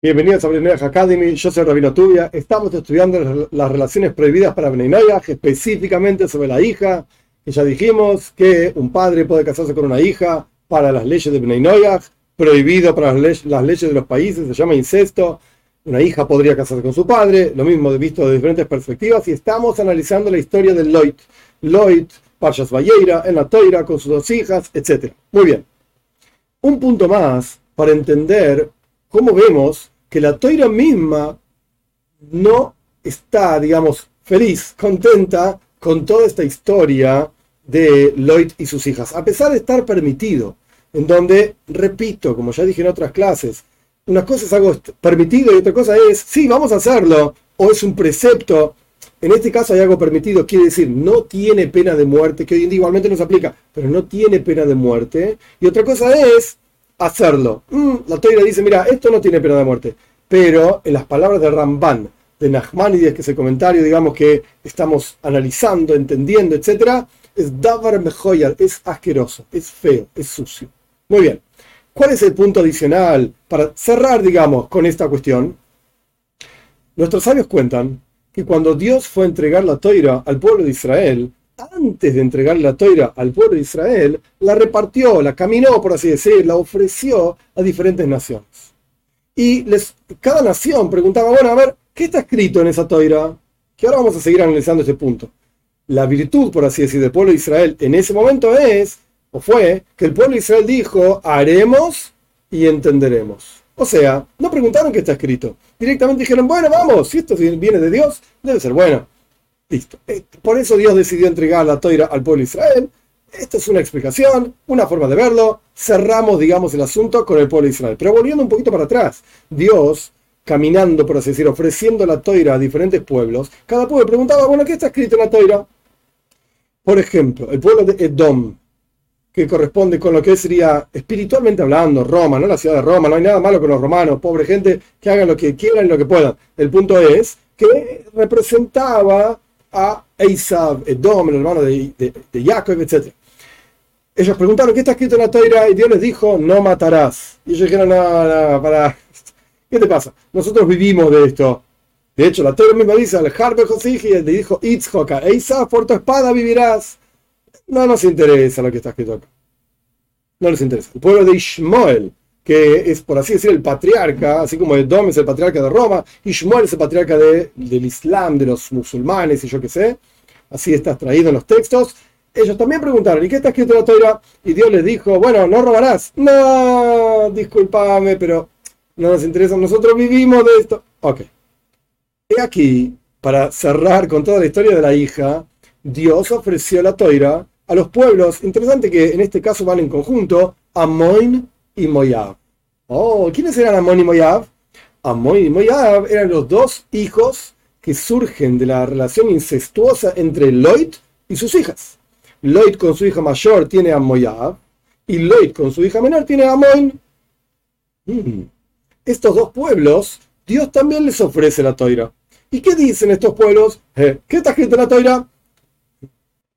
Bienvenidos a Bnei Academy, yo soy Rabino Tubia. Estamos estudiando las relaciones prohibidas para Bnei específicamente sobre la hija, ya dijimos que un padre puede casarse con una hija para las leyes de Bnei prohibido para las, leyes de los países, se llama incesto. Una hija podría casarse con su padre, lo mismo visto de diferentes perspectivas, y estamos analizando la historia de Loit. Loit, Parshas Valleira, en la Toira, con sus dos hijas, etc. Muy bien. Un punto más para entender cómo vemos que la toira misma no está, digamos, feliz, contenta con toda esta historia de Lloyd y sus hijas, a pesar de estar permitido, en donde, repito, como ya dije en otras clases, una cosa es algo permitido y otra cosa es, sí, vamos a hacerlo, o es un precepto. En este caso hay algo permitido, quiere decir, no tiene pena de muerte, que hoy en día igualmente no se aplica, pero no tiene pena de muerte. Y otra cosa es hacerlo. Mm, la Toira dice, mira, esto no tiene pena de muerte. Pero en las palabras de Ramban, de Nachmanides, que es el comentario, digamos, que estamos analizando, entendiendo, etc., es Davar Mejoyar, es asqueroso, es feo, es sucio. Muy bien. ¿Cuál es el punto adicional para cerrar, digamos, con esta cuestión? Nuestros sabios cuentan que cuando Dios fue a entregar la toira al pueblo de Israel, antes de entregar la toira al pueblo de Israel, la repartió, la caminó, por así decir, la ofreció a diferentes naciones. Y les, cada nación preguntaba, bueno, a ver, ¿qué está escrito en esa toira? Que ahora vamos a seguir analizando ese punto. La virtud, por así decir, del pueblo de Israel en ese momento es, o fue, que el pueblo de Israel dijo, haremos y entenderemos. O sea, no preguntaron qué está escrito. Directamente dijeron, bueno, vamos, si esto viene de Dios, debe ser bueno. Listo. Eh, por eso Dios decidió entregar la toira al pueblo de Israel. Esta es una explicación, una forma de verlo. Cerramos, digamos, el asunto con el pueblo de Israel. Pero volviendo un poquito para atrás, Dios, caminando, por así decir, ofreciendo la toira a diferentes pueblos, cada pueblo preguntaba, bueno, ¿qué está escrito en la toira? Por ejemplo, el pueblo de Edom, que corresponde con lo que sería espiritualmente hablando, Roma, no la ciudad de Roma, no hay nada malo con los romanos, pobre gente, que hagan lo que quieran y lo que puedan. El punto es que representaba a Esav, Edom, el hermano de, de, Jacob, etc. Ellos preguntaron, ¿qué está escrito en la Torah? Y Dios les dijo, no matarás. Y ellos dijeron, no, no, para... ¿Qué te pasa? Nosotros vivimos de esto. De hecho, la Torah misma dice, al Harbe Josiji, le dijo, Itzhoka, Esav, por tu espada vivirás. No nos interesa lo que está escrito acá. No les interesa. El pueblo de Ishmael, que es, por así decir, el patriarca, así como Edom es el patriarca de Roma, Ishmael es el patriarca de, del Islam, de los musulmanes y yo qué sé, así está traído en los textos. Ellos también preguntaron, ¿y qué está escrito en la Torah? Y Dios les dijo, bueno, no robarás. No, discúlpame, pero no nos interesa, nosotros vivimos de esto. Ok. Y aquí, para cerrar con toda la historia de la hija, Dios ofreció la toira a los pueblos, interesante que en este caso van en conjunto, Amoin y Moab. Oh, ¿quiénes eran Amón y Moab? Amón y Moab eran los dos hijos que surgen de la relación incestuosa entre Lloyd y sus hijas. Lloyd con su hija mayor tiene a Moab y Lloyd con su hija menor tiene a Amón. Hmm. Estos dos pueblos, Dios también les ofrece la toira. ¿Y qué dicen estos pueblos? Eh, ¿Qué está escrito en la toira?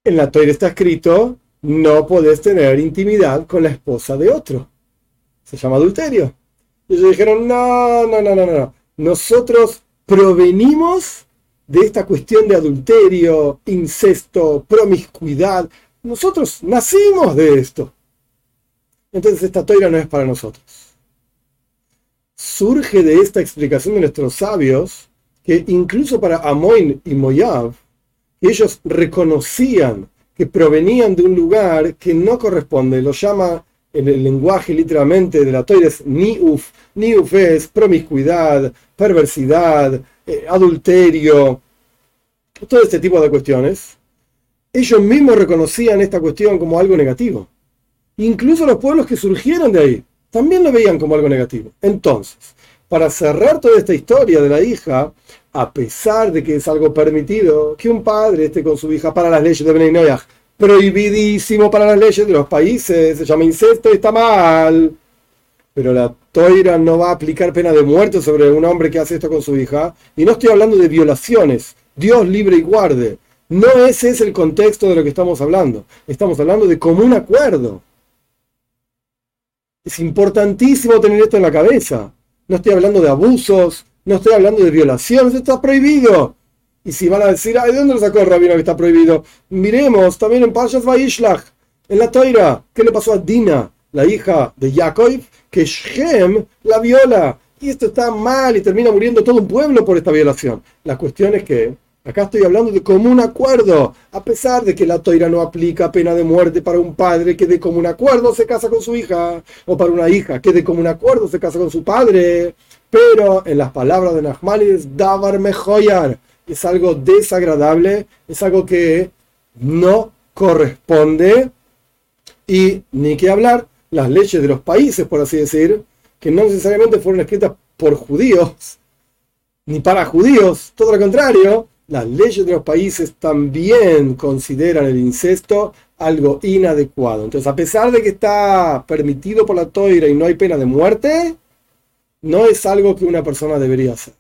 En la toira está escrito, no podés tener intimidad con la esposa de otro se llama adulterio. Y ellos dijeron, no, no, no, no, no. Nosotros provenimos de esta cuestión de adulterio, incesto, promiscuidad. Nosotros nacimos de esto. Entonces esta toira no es para nosotros. Surge de esta explicación de nuestros sabios que incluso para Amoin y Moab, ellos reconocían que provenían de un lugar que no corresponde, lo llama en el lenguaje literalmente de la Torah es niuf. Niuf es promiscuidad, perversidad, eh, adulterio, todo este tipo de cuestiones. Ellos mismos reconocían esta cuestión como algo negativo. Incluso los pueblos que surgieron de ahí también lo veían como algo negativo. Entonces, para cerrar toda esta historia de la hija, a pesar de que es algo permitido que un padre esté con su hija para las leyes de Bnei Noyaj, prohibidísimo para las leyes de los países, se llama incesto y está mal. Pero la toira no va a aplicar pena de muerte sobre un hombre que hace esto con su hija. Y no estoy hablando de violaciones. Dios libre y guarde. No ese es el contexto de lo que estamos hablando. Estamos hablando de común acuerdo. Es importantísimo tener esto en la cabeza. no estoy hablando de abusos, no estoy hablando de violaciones, está prohibido. Y si van a decir, ¿de dónde lo sacó el rabino que está prohibido? Miremos también en Parshas Vaishlach, en la Toira, ¿qué le pasó a Dina, la hija de Jacob? Que Shem la viola. Y esto está mal y termina muriendo todo un pueblo por esta violación. La cuestión es que acá estoy hablando de común acuerdo. A pesar de que la Toira no aplica pena de muerte para un padre que de común acuerdo se casa con su hija, o para una hija que de común acuerdo se casa con su padre. Pero en las palabras de Nachmanides, Davar Mejoyar es algo desagradable, es algo que no corresponde y ni que hablar las leyes de los países, por así decir, que no necesariamente fueron escritas por judíos, ni para judíos, todo lo contrario, las leyes de los países también consideran el incesto algo inadecuado. Entonces, a pesar de que está permitido por la toira y no hay pena de muerte, no es algo que una persona debería hacer.